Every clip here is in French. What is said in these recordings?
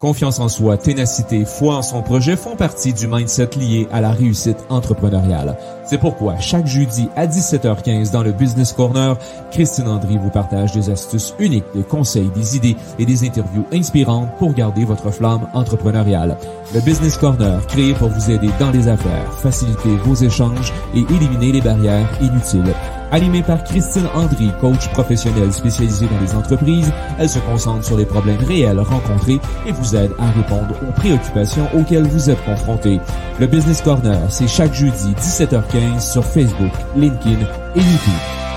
Confiance en soi, ténacité, foi en son projet font partie du mindset lié à la réussite entrepreneuriale. C'est pourquoi chaque jeudi à 17h15 dans le Business Corner, Christine Andry vous partage des astuces uniques, des conseils, des idées et des interviews inspirantes pour garder votre flamme entrepreneuriale. Le Business Corner, créé pour vous aider dans les affaires, faciliter vos échanges et éliminer les barrières inutiles. Animée par Christine Andry, coach professionnel spécialisée dans les entreprises, elle se concentre sur les problèmes réels rencontrés et vous aide à répondre aux préoccupations auxquelles vous êtes confrontés. Le Business Corner, c'est chaque jeudi 17h15 sur Facebook, LinkedIn et YouTube.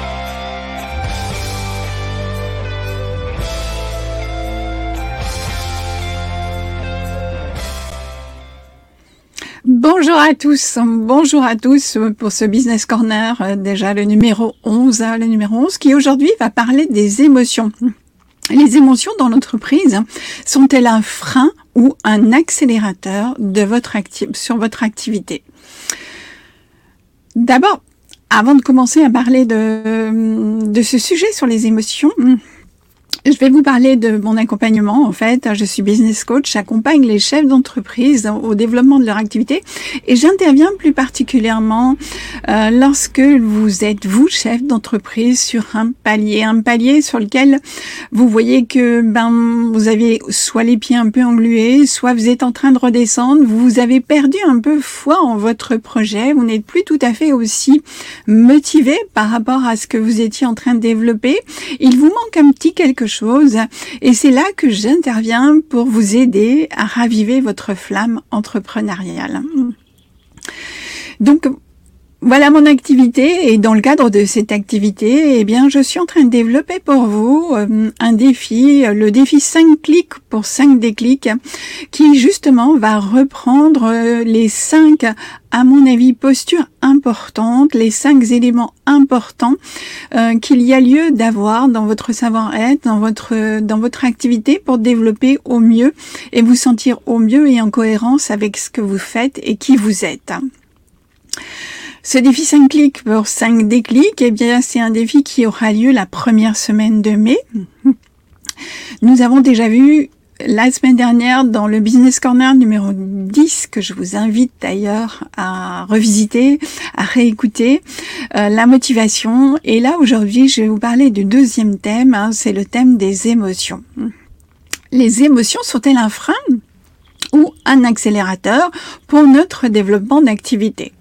Bonjour à tous, bonjour à tous pour ce Business Corner, euh, déjà le numéro 11, hein, le numéro 11 qui aujourd'hui va parler des émotions. Les émotions dans l'entreprise sont-elles un frein ou un accélérateur de votre sur votre activité? D'abord, avant de commencer à parler de, de ce sujet sur les émotions, je vais vous parler de mon accompagnement. En fait, je suis business coach. J'accompagne les chefs d'entreprise au développement de leur activité et j'interviens plus particulièrement euh, lorsque vous êtes vous chef d'entreprise sur un palier, un palier sur lequel vous voyez que ben vous avez soit les pieds un peu englués, soit vous êtes en train de redescendre. Vous avez perdu un peu foi en votre projet. Vous n'êtes plus tout à fait aussi motivé par rapport à ce que vous étiez en train de développer. Il vous manque un petit quelque chose et c'est là que j'interviens pour vous aider à raviver votre flamme entrepreneuriale. Donc, voilà mon activité et dans le cadre de cette activité, eh bien, je suis en train de développer pour vous euh, un défi, le défi 5 clics pour 5 déclics, qui justement va reprendre euh, les 5, à mon avis, postures importantes, les 5 éléments importants euh, qu'il y a lieu d'avoir dans votre savoir-être, dans votre, dans votre activité pour développer au mieux et vous sentir au mieux et en cohérence avec ce que vous faites et qui vous êtes. Ce défi 5 clics pour 5 déclics, eh bien, c'est un défi qui aura lieu la première semaine de mai. Nous avons déjà vu la semaine dernière dans le Business Corner numéro 10, que je vous invite d'ailleurs à revisiter, à réécouter, euh, la motivation. Et là, aujourd'hui, je vais vous parler du deuxième thème, hein, c'est le thème des émotions. Les émotions sont-elles un frein ou un accélérateur pour notre développement d'activité?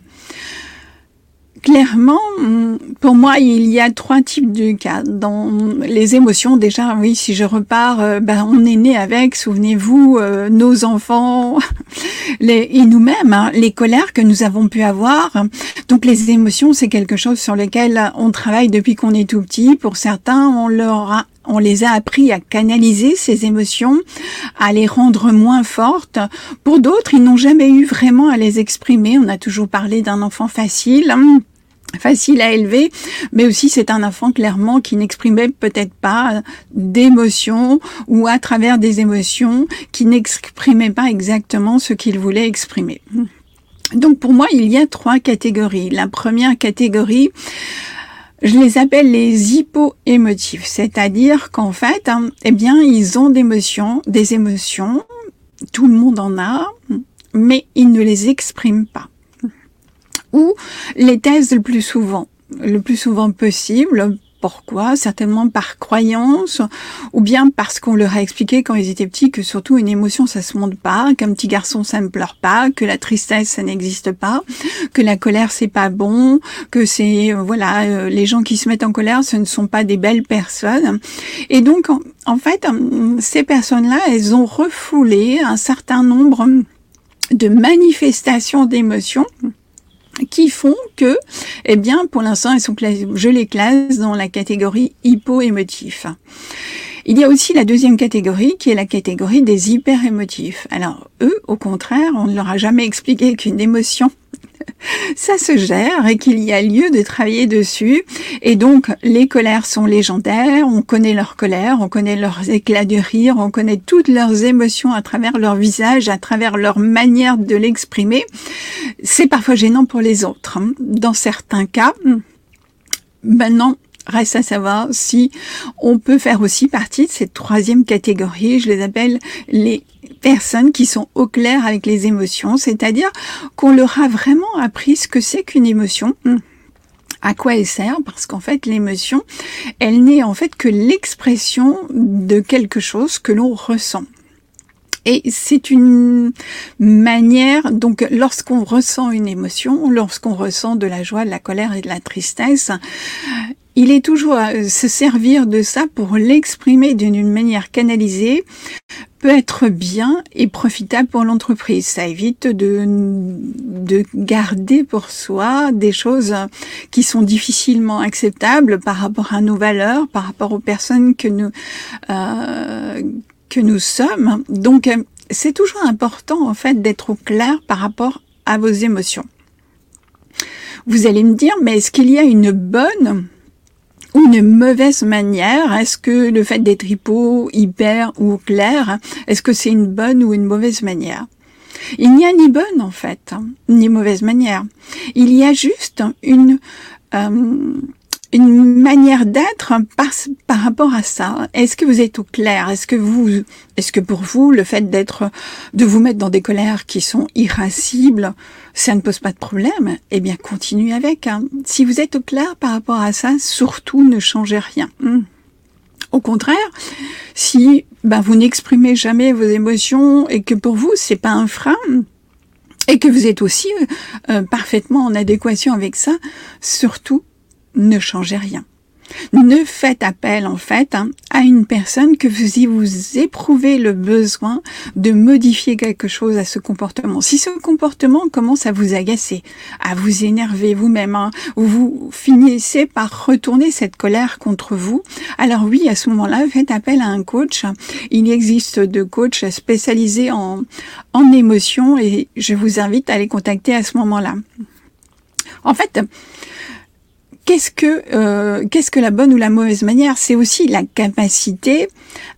Clairement, pour moi, il y a trois types de cas. Dans les émotions, déjà, oui, si je repars, euh, ben, on est né avec, souvenez-vous, euh, nos enfants les, et nous-mêmes, hein, les colères que nous avons pu avoir. Donc les émotions, c'est quelque chose sur lequel on travaille depuis qu'on est tout petit. Pour certains, on leur a on les a appris à canaliser ces émotions, à les rendre moins fortes. Pour d'autres, ils n'ont jamais eu vraiment à les exprimer. On a toujours parlé d'un enfant facile facile à élever, mais aussi c'est un enfant clairement qui n'exprimait peut-être pas d'émotions ou à travers des émotions qui n'exprimait pas exactement ce qu'il voulait exprimer. Donc pour moi, il y a trois catégories. La première catégorie, je les appelle les hypo-émotifs, c'est-à-dire qu'en fait, hein, eh bien, ils ont des émotions, des émotions, tout le monde en a, mais ils ne les expriment pas ou les thèses le plus souvent, le plus souvent possible. Pourquoi? Certainement par croyance, ou bien parce qu'on leur a expliqué quand ils étaient petits que surtout une émotion ça se montre pas, qu'un petit garçon ça ne pleure pas, que la tristesse ça n'existe pas, que la colère c'est pas bon, que c'est euh, voilà euh, les gens qui se mettent en colère ce ne sont pas des belles personnes. Et donc en fait ces personnes-là elles ont refoulé un certain nombre de manifestations d'émotions qui font que, eh bien, pour l'instant, je les classe dans la catégorie hypo-émotif. Il y a aussi la deuxième catégorie qui est la catégorie des hyper-émotifs. Alors, eux, au contraire, on ne leur a jamais expliqué qu'une émotion ça se gère et qu'il y a lieu de travailler dessus. Et donc, les colères sont légendaires, on connaît leurs colères, on connaît leurs éclats de rire, on connaît toutes leurs émotions à travers leur visage, à travers leur manière de l'exprimer. C'est parfois gênant pour les autres. Hein. Dans certains cas, maintenant, Reste à savoir si on peut faire aussi partie de cette troisième catégorie. Je les appelle les personnes qui sont au clair avec les émotions, c'est-à-dire qu'on leur a vraiment appris ce que c'est qu'une émotion à quoi elle sert parce qu'en fait l'émotion elle n'est en fait que l'expression de quelque chose que l'on ressent. Et c'est une manière, donc lorsqu'on ressent une émotion, lorsqu'on ressent de la joie, de la colère et de la tristesse, il est toujours à se servir de ça pour l'exprimer d'une manière canalisée peut être bien et profitable pour l'entreprise. Ça évite de, de garder pour soi des choses qui sont difficilement acceptables par rapport à nos valeurs, par rapport aux personnes que nous, euh, que nous sommes. Donc, c'est toujours important, en fait, d'être au clair par rapport à vos émotions. Vous allez me dire, mais est-ce qu'il y a une bonne une mauvaise manière? Est-ce que le fait d'être hypo, hyper ou clair, est-ce que c'est une bonne ou une mauvaise manière? Il n'y a ni bonne en fait, ni mauvaise manière. Il y a juste une euh, une manière d'être par, par rapport à ça. Est-ce que vous êtes au clair? Est-ce que vous, est-ce que pour vous, le fait d'être, de vous mettre dans des colères qui sont irascibles, ça ne pose pas de problème Eh bien, continuez avec. Hein. Si vous êtes au clair par rapport à ça, surtout ne changez rien. Hmm. Au contraire, si ben, vous n'exprimez jamais vos émotions et que pour vous c'est pas un frein, et que vous êtes aussi euh, parfaitement en adéquation avec ça, surtout ne changez rien. Ne faites appel en fait hein, à une personne que vous, si vous éprouvez le besoin de modifier quelque chose à ce comportement. Si ce comportement commence à vous agacer, à vous énerver vous-même, hein, ou vous finissez par retourner cette colère contre vous, alors oui, à ce moment-là, faites appel à un coach. Il existe de coachs spécialisés en, en émotions et je vous invite à les contacter à ce moment-là. En fait, qu'est-ce que euh, qu'est-ce que la bonne ou la mauvaise manière? C'est aussi la capacité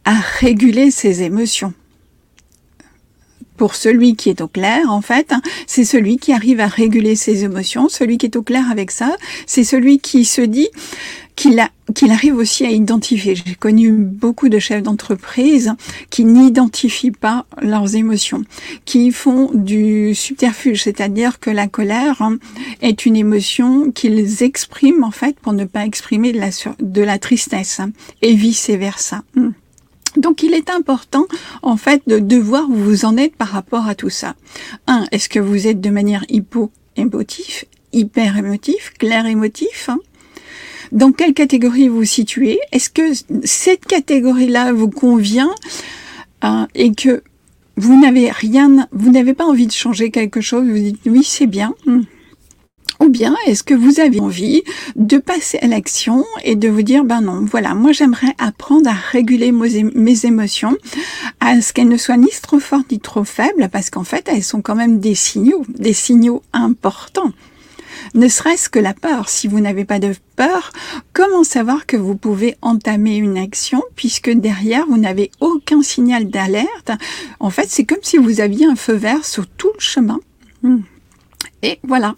à réguler ses émotions. Pour celui qui est au clair, en fait, c'est celui qui arrive à réguler ses émotions. Celui qui est au clair avec ça, c'est celui qui se dit qu'il arrive aussi à identifier. J'ai connu beaucoup de chefs d'entreprise qui n'identifient pas leurs émotions, qui font du subterfuge, c'est-à-dire que la colère est une émotion qu'ils expriment en fait pour ne pas exprimer de la, de tristesse et vice versa. Donc il est important en fait de, voir où vous en êtes par rapport à tout ça. Un, est-ce que vous êtes de manière hypo-émotif, hyper émotif, clair émotif dans quelle catégorie vous situez? Est-ce que cette catégorie-là vous convient euh, et que vous n'avez rien, vous n'avez pas envie de changer quelque chose Vous dites oui, c'est bien. Hmm. Ou bien est-ce que vous avez envie de passer à l'action et de vous dire ben non, voilà, moi j'aimerais apprendre à réguler mes émotions, à ce qu'elles ne soient ni trop fortes ni trop faibles, parce qu'en fait elles sont quand même des signaux, des signaux importants ne serait-ce que la peur. Si vous n'avez pas de peur, comment savoir que vous pouvez entamer une action puisque derrière vous n'avez aucun signal d'alerte? En fait, c'est comme si vous aviez un feu vert sur tout le chemin. Hmm. Et voilà,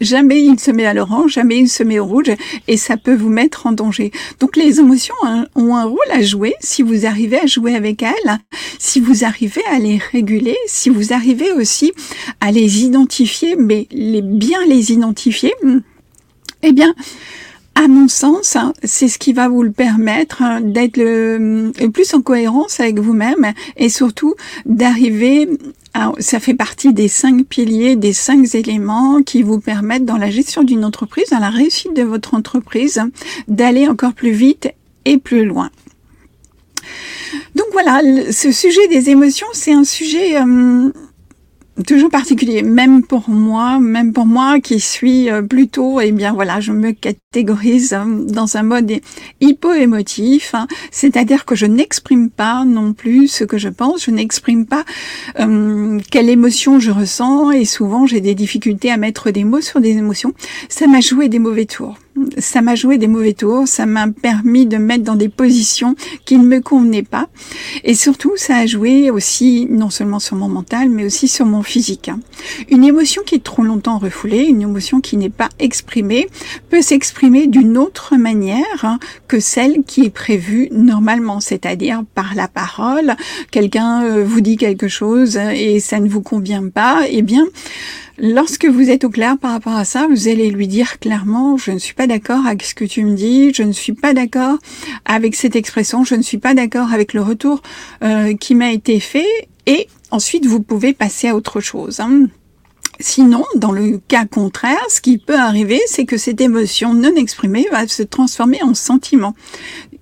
Jamais il se met à l'orange, jamais il se met au rouge, et ça peut vous mettre en danger. Donc les émotions ont un rôle à jouer si vous arrivez à jouer avec elles, si vous arrivez à les réguler, si vous arrivez aussi à les identifier, mais les bien les identifier. Eh bien, à mon sens, hein, c'est ce qui va vous le permettre hein, d'être le, plus en cohérence avec vous-même et surtout d'arriver à, ça fait partie des cinq piliers, des cinq éléments qui vous permettent dans la gestion d'une entreprise, dans la réussite de votre entreprise, d'aller encore plus vite et plus loin. Donc voilà, ce sujet des émotions, c'est un sujet euh, toujours particulier, même pour moi, même pour moi qui suis euh, plutôt, eh bien voilà, je me catégorise euh, dans un mode hypo-émotif, hein. c'est-à-dire que je n'exprime pas non plus ce que je pense, je n'exprime pas euh, quelle émotion je ressens et souvent j'ai des difficultés à mettre des mots sur des émotions. Ça m'a joué des mauvais tours. Ça m'a joué des mauvais tours, ça m'a permis de mettre dans des positions qui ne me convenaient pas. Et surtout, ça a joué aussi, non seulement sur mon mental, mais aussi sur mon physique. Une émotion qui est trop longtemps refoulée, une émotion qui n'est pas exprimée, peut s'exprimer d'une autre manière que celle qui est prévue normalement, c'est-à-dire par la parole. Quelqu'un euh, vous dit quelque chose et ça ne vous convient pas, eh bien, Lorsque vous êtes au clair par rapport à ça, vous allez lui dire clairement, je ne suis pas d'accord avec ce que tu me dis, je ne suis pas d'accord avec cette expression, je ne suis pas d'accord avec le retour euh, qui m'a été fait, et ensuite vous pouvez passer à autre chose. Hein. Sinon, dans le cas contraire, ce qui peut arriver, c'est que cette émotion non exprimée va se transformer en sentiment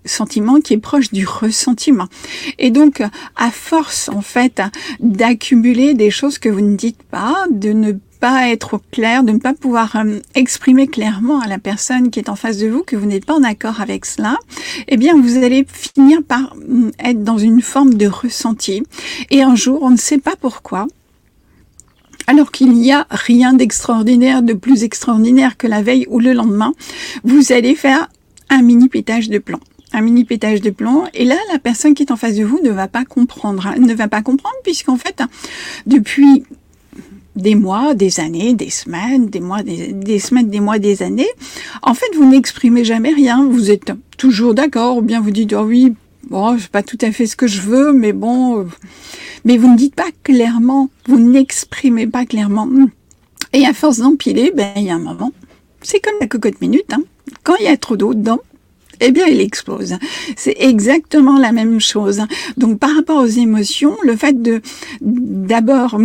sentiment qui est proche du ressentiment. Et donc, à force, en fait, d'accumuler des choses que vous ne dites pas, de ne pas être clair, de ne pas pouvoir euh, exprimer clairement à la personne qui est en face de vous que vous n'êtes pas en accord avec cela, eh bien vous allez finir par mm, être dans une forme de ressenti. Et un jour, on ne sait pas pourquoi, alors qu'il n'y a rien d'extraordinaire, de plus extraordinaire que la veille ou le lendemain, vous allez faire un mini pétage de plomb un mini pétage de plomb. Et là, la personne qui est en face de vous ne va pas comprendre. Elle ne va pas comprendre puisqu'en fait, depuis des mois, des années, des semaines, des mois, des, semaines, des mois, des années. En fait, vous n'exprimez jamais rien. Vous êtes toujours d'accord, ou bien vous dites, oh oui, bon, c'est pas tout à fait ce que je veux, mais bon, euh, mais vous ne dites pas clairement, vous n'exprimez pas clairement. Et à force d'empiler, ben, il y a un moment, c'est comme la cocotte minute, hein. Quand il y a trop d'eau dedans, eh bien, il explose. C'est exactement la même chose. Donc, par rapport aux émotions, le fait de d'abord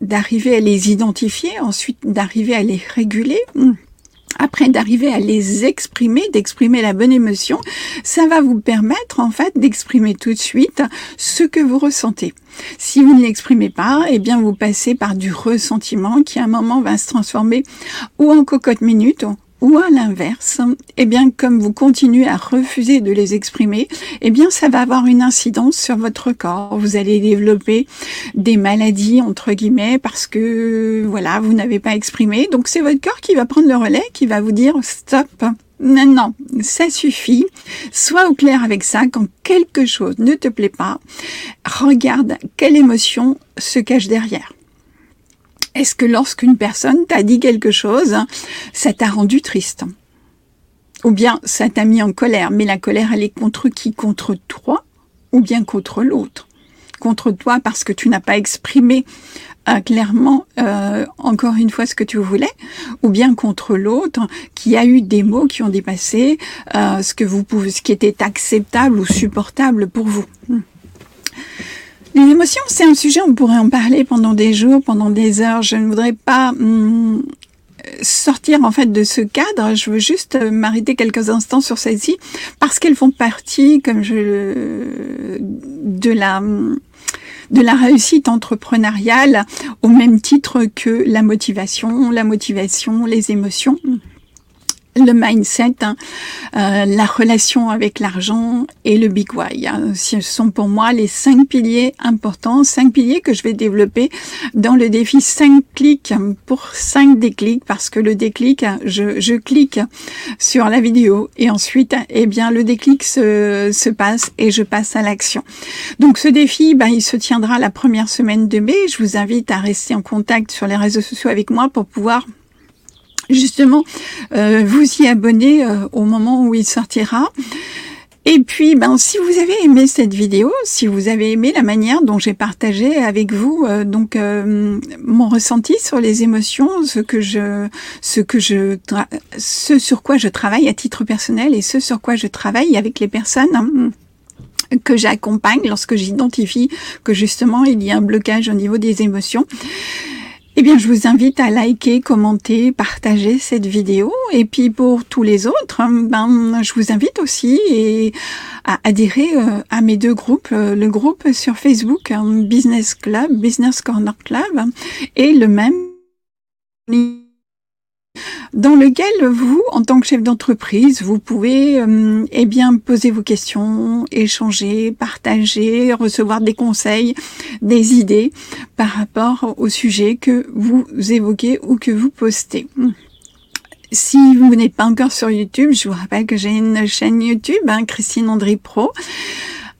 d'arriver à les identifier, ensuite d'arriver à les réguler, après d'arriver à les exprimer, d'exprimer la bonne émotion, ça va vous permettre en fait d'exprimer tout de suite ce que vous ressentez. Si vous ne l'exprimez pas, eh bien vous passez par du ressentiment qui à un moment va se transformer ou en cocotte minute ou à l'inverse, eh bien, comme vous continuez à refuser de les exprimer, eh bien, ça va avoir une incidence sur votre corps. Vous allez développer des maladies, entre guillemets, parce que, voilà, vous n'avez pas exprimé. Donc, c'est votre corps qui va prendre le relais, qui va vous dire stop. Non, non, ça suffit. Sois au clair avec ça. Quand quelque chose ne te plaît pas, regarde quelle émotion se cache derrière. Est-ce que lorsqu'une personne t'a dit quelque chose, ça t'a rendu triste? Ou bien ça t'a mis en colère Mais la colère, elle est contre qui? Contre toi ou bien contre l'autre? Contre toi parce que tu n'as pas exprimé euh, clairement euh, encore une fois ce que tu voulais, ou bien contre l'autre qui a eu des mots qui ont dépassé euh, ce que vous pouvez, ce qui était acceptable ou supportable pour vous? Hmm. Les émotions, c'est un sujet, on pourrait en parler pendant des jours, pendant des heures. Je ne voudrais pas hum, sortir en fait de ce cadre. Je veux juste euh, m'arrêter quelques instants sur celles-ci parce qu'elles font partie, comme je, de la de la réussite entrepreneuriale au même titre que la motivation, la motivation, les émotions le mindset, hein, euh, la relation avec l'argent et le big why. Hein. Ce sont pour moi les cinq piliers importants, cinq piliers que je vais développer dans le défi 5 clics pour 5 déclics parce que le déclic, je, je clique sur la vidéo et ensuite, eh bien, le déclic se, se passe et je passe à l'action. Donc ce défi, ben, il se tiendra la première semaine de mai. Je vous invite à rester en contact sur les réseaux sociaux avec moi pour pouvoir justement euh, vous y abonner euh, au moment où il sortira. Et puis, ben, si vous avez aimé cette vidéo, si vous avez aimé la manière dont j'ai partagé avec vous euh, donc mon ressenti sur les émotions, ce que je, ce que je, ce sur quoi je travaille à titre personnel et ce sur quoi je travaille avec les personnes hein, que j'accompagne lorsque j'identifie que justement il y a un blocage au niveau des émotions. Eh bien, je vous invite à liker, commenter, partager cette vidéo. Et puis pour tous les autres, hein, ben, je vous invite aussi à adhérer euh, à mes deux groupes. Euh, le groupe sur Facebook, hein, Business Club, Business Corner Club, et le même dans lequel vous, en tant que chef d'entreprise, vous pouvez euh, eh bien poser vos questions, échanger, partager, recevoir des conseils, des idées par rapport au sujet que vous évoquez ou que vous postez. si vous n'êtes pas encore sur YouTube, je vous rappelle que j'ai une chaîne YouTube, hein, Christine André Pro.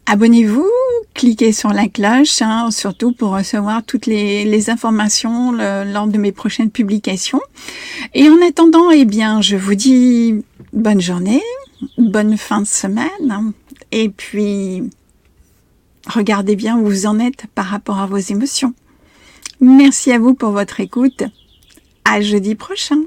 Abonnez-vous, cliquez sur la cloche, hein, surtout pour recevoir toutes les, informations lors de mes prochaines publications. Et en attendant, eh bien, je vous dis bonne journée, bonne fin de semaine, et puis regardez bien où vous en êtes par rapport à vos émotions. Merci à vous pour votre écoute. À jeudi prochain.